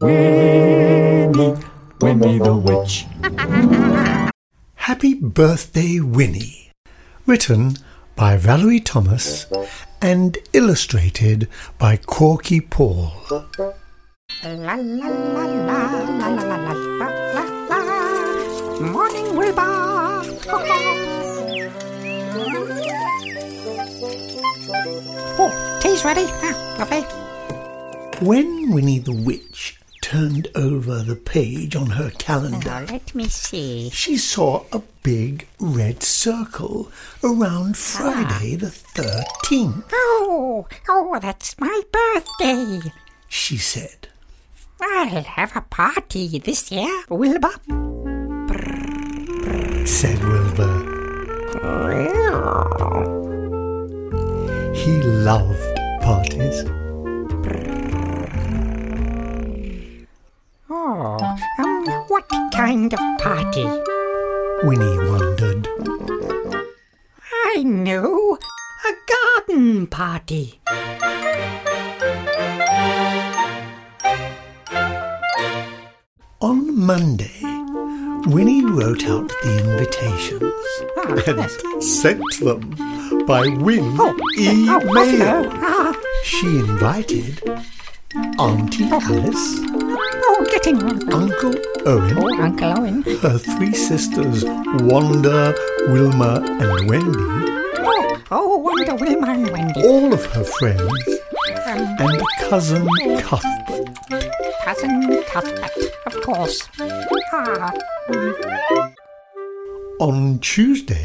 Winnie, Winnie the Witch. Happy Birthday, Winnie. Written by Valerie Thomas and illustrated by Korky Paul. Morning, Wilbur. oh, tea's ready. Ah, lovely. When Winnie the Witch turned over the page on her calendar, Now let me see. she saw a big red circle around ah. Friday the 13th. Oh, oh, that's my birthday. She said, I'll have a party this year, Wilbur. said Wilbur. He loved parties. Kind of party? Winnie wondered. I know, a garden party. On Monday, Winnie wrote out the invitations yes. and sent them by Win Oh, email. hello. Ah, She invited Auntie Alice, Uncle Owen, Oh, Uncle Owen. her three sisters Wanda, Wilma, and Wendy, Oh, oh, Wonder Wilma and Wendy. all of her friends, Um, and cousin Cuthbert. cousin Cuthbert, of course. Ah, On Tuesday,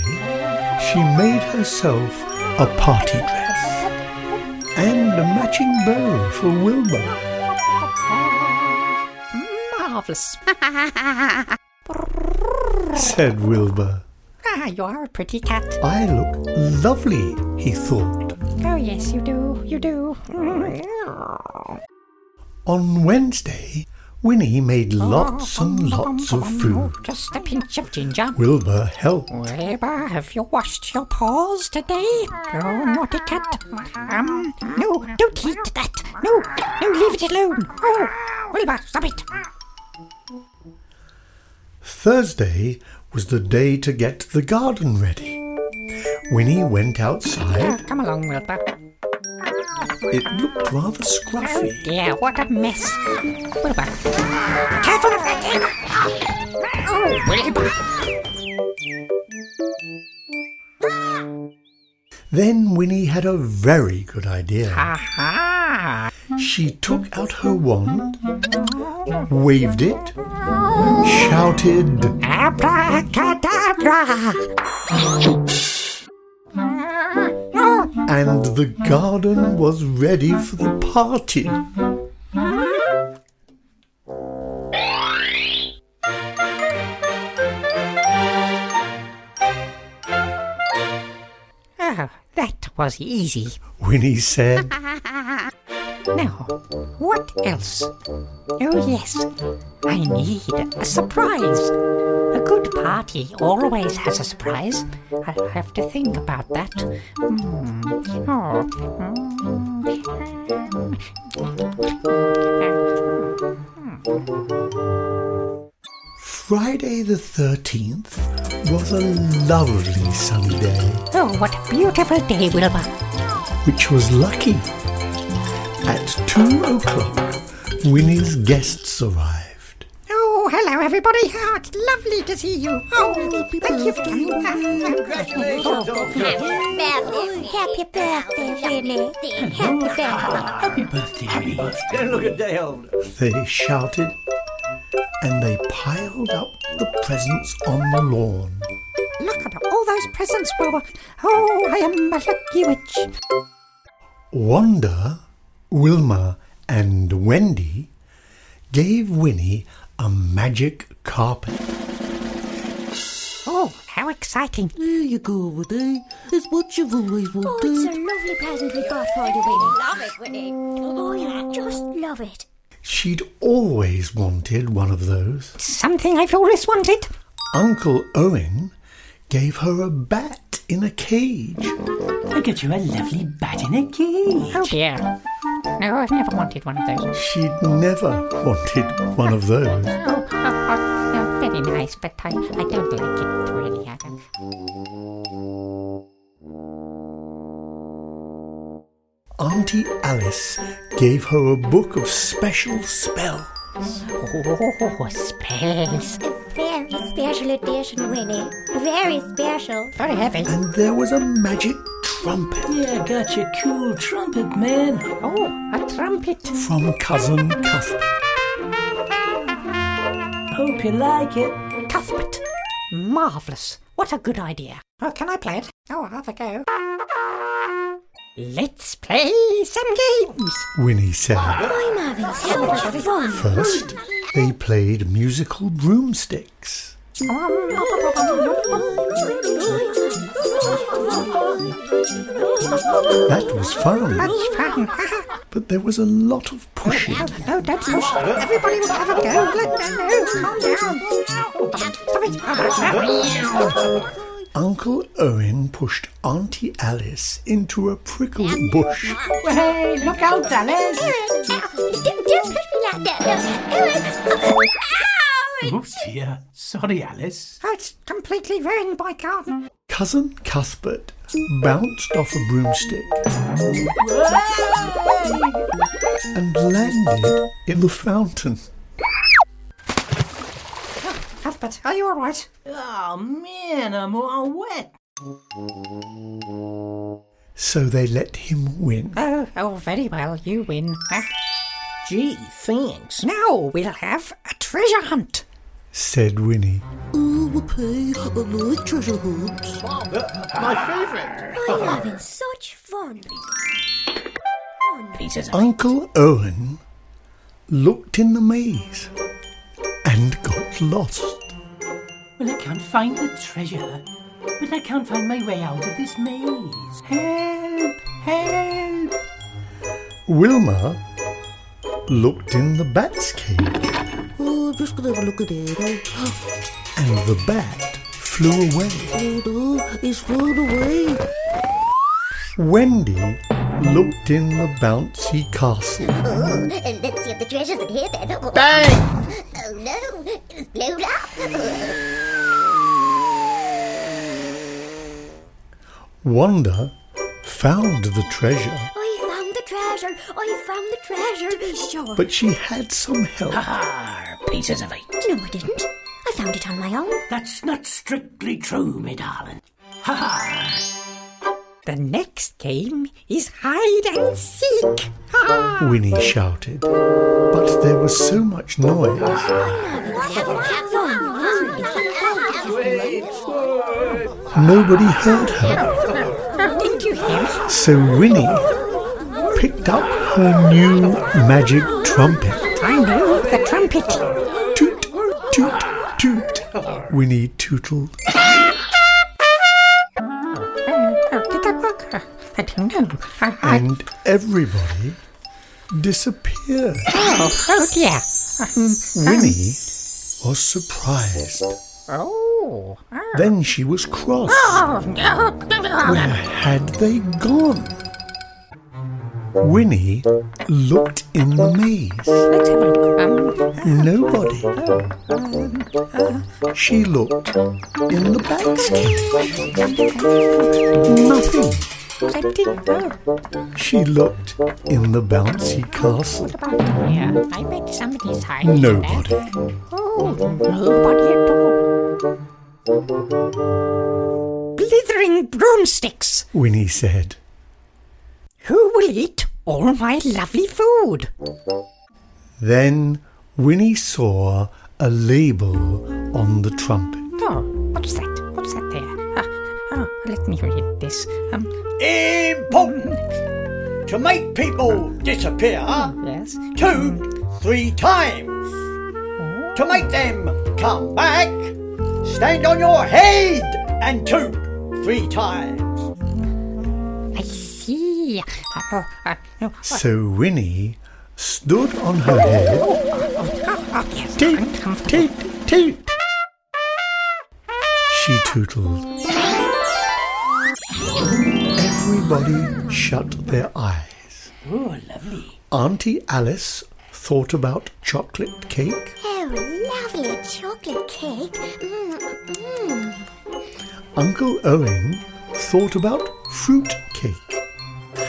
she made herself a party dress and a matching bow for Wilma. Marvellous. Said Wilbur. Ah, you are a pretty cat. I look lovely, he thought. Oh, yes, you do, you do. On Wednesday, Winnie made lots and lots of food. Just a pinch of ginger. Wilbur helped. Wilbur, have you washed your paws today? Oh, naughty cat. Um, no, don't eat that. No, no, leave it alone. Oh, Wilbur, stop it. Thursday was the day to get the garden ready. Winnie went outside. come along, Wilbur. It looked rather scruffy. Oh, dear, what a mess. Wilbur. Careful of that thing. Oh, Wilbur. Then Winnie had a very good idea. Aha. She took out her wand, waved it, shouted, Abracadabra. and the garden was ready for the party. Was easy. Winnie said, Now, what else? Oh, yes, I need a surprise. A good party always has a surprise. I'll have to think about that. Hmm. Oh. Friday the 13th was a lovely sunny day, oh, what a beautiful day, Wilbur. which was lucky. At two o'clock, Winnie's guests arrived. Oh, hello, everybody. Oh, it's lovely to see you. Oh, thank you for coming. Congratulations, Happy birthday, Winnie. Happy birthday. Look at Dale. They shouted, and they piled up the presents on the lawn. Look at all those presents, Wilbur. Oh, I am a lucky witch. Wanda, Wilma, and Wendy gave Winnie a magic carpet. Oh, how exciting. There you go, Winnie. It's what you've always wanted. Oh, it's a lovely present we got for you, Winnie. Love it, Winnie. Oh, you just love it. She'd always wanted one of those. Something I've always wanted. Uncle Owen gave her a bat in a cage. I get you a lovely bat in a cage. Oh dear. No, I've never wanted one of those. She'd never wanted one of those. Oh, oh, oh, oh, very nice, but I, I don't like it really. I don't. Auntie Alice gave her a book of special spells. Oh, spells. A very special edition, Winnie. Very special. Very heavy. And there was a magic trumpet Yeah, got your cool trumpet, man. Oh, a trumpet. from Cousin Cuthbert. Hope you like it. Cuthbert. Marvellous. What a good idea. Oh, can I play it? Oh, I'll have a go. Let's play some games. Winnie said. I'm having so much fun. First, they played musical broomsticks. That was fun, That's fun. but there was a lot of pushing. no, no, don't push. Everybody will have a go. Let no, no, calm down. Stop it. Uncle Owen pushed Auntie Alice into a prickle bush. Hey, look out, Alice. Don't, don't push me like that. No. Ow! Oh dear. Sorry, Alice. Oh, it's completely ruined my garden. Cousin Cuthbert bounced off a broomstick and landed in the fountain. Cuthbert, are you all right? Oh man, I'm all wet. So they let him win. Oh, oh, very well. You win. Ah, Gee, thanks. now we'll have a treasure hunt. said Winnie. Oh, okay. I like treasure hunts. My favorite. I'm having such fun. Pieces Uncle Owen looked in the maze and got lost. Well, I can't find the treasure. But I can't find my way out of this maze. Help! Help! Wilma looked in the bat's cage Oh, I'm just gonna have a look at it. Eh? and the bat flew away. Oh no, it's flown away. Wendy looked in the bouncy castle Oh, and let's see if the treasure's in here then. Oh, Bang! oh no, it's blown up. Wanda found the treasure, I found the treasure. I found the treasure. To be sure. but she had some help. Ah, pieces of eight. no, I didn't. I found it on my own. That's not strictly true, me darling. Ha ha! The next game is hide and seek. Winnie shouted, but there was so much noise. Nobody heard her. Didn't you hear? So Winnie picked up her new magic trumpet. I know the trumpet. Toot, toot, toot. Winnie tootled. And everybody disappeared. oh, oh dear. Um, Winnie was surprised. oh, oh, Then she was cross. oh, no, Where had they gone? Winnie looked in the maze. Let's have a look. Um, Nobody. She looked in the cage. Nothing. I didn't know. She looked in the bouncy castle. About here. I bet somebody's hiding Nobody. there. Oh, nobody at all. Blithering broomsticks. Winnie said. Who will eat all my lovely food? Then Winnie saw a label on the trumpet. Oh, what's that? What's that there? Ah, oh, let me read this. Um, Important! To make people disappear, yes. toot three times. To make them come back, stand on your head and two, three times. I see. So Winnie stood on her head. yes. Toot, toot, toot. She tootled. Everybody shut their eyes. Oh, lovely. Auntie Alice thought about chocolate cake. Oh, lovely chocolate cake. Mm, mm. Uncle Owen thought about fruit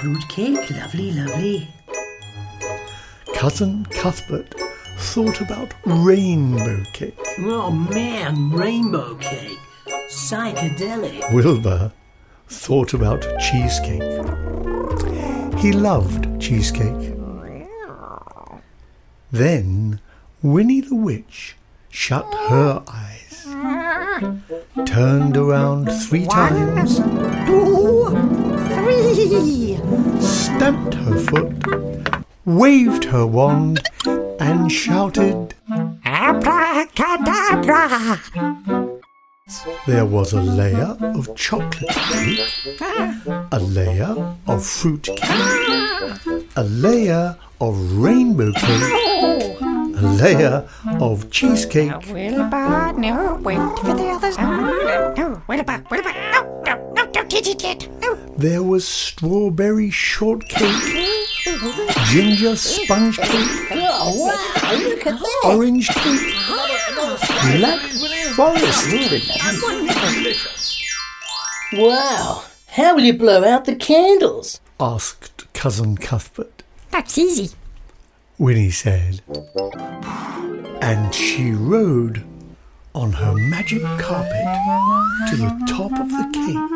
cake. Fruit cake, lovely, lovely. Cousin Cuthbert thought about rainbow cake. Oh man, rainbow cake. Psychedelic. Wilbur thought about cheesecake. He loved cheesecake. Then Winnie the Witch shut her eyes, turned around three times, Two, three. Stamped her foot, waved her wand, and shouted. Abracadabra. There was a layer of chocolate cake, a layer of fruit cake, a layer of rainbow cake, a layer of cheesecake, Wilbur, no, wait for the others. No, no, no, Wilbur, Wilbur, no, no, no, don't hit it yet. No. there was strawberry shortcake, ginger sponge cake, orange cake, black forest cake. Wow, how will you blow out the candles? asked Cousin Cuthbert. That's easy. Winnie said. And she rode on her magic carpet to the top of the cake.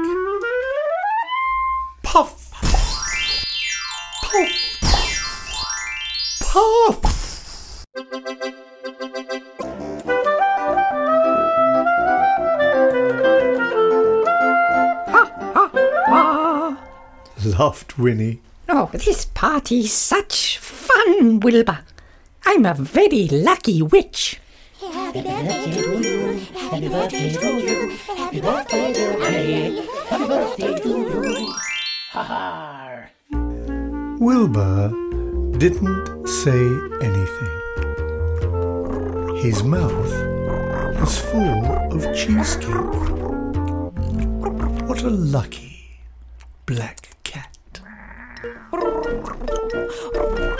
Laughed Winnie. Oh, this party's such fun, Wilbur. I'm a very lucky witch. Happy birthday to you. Happy birthday to you. Happy birthday to you. Happy birthday to you. Ha ha. Wilbur didn't say anything. His mouth was full of cheesecake. What a lucky black Rum, rum, rum, rum.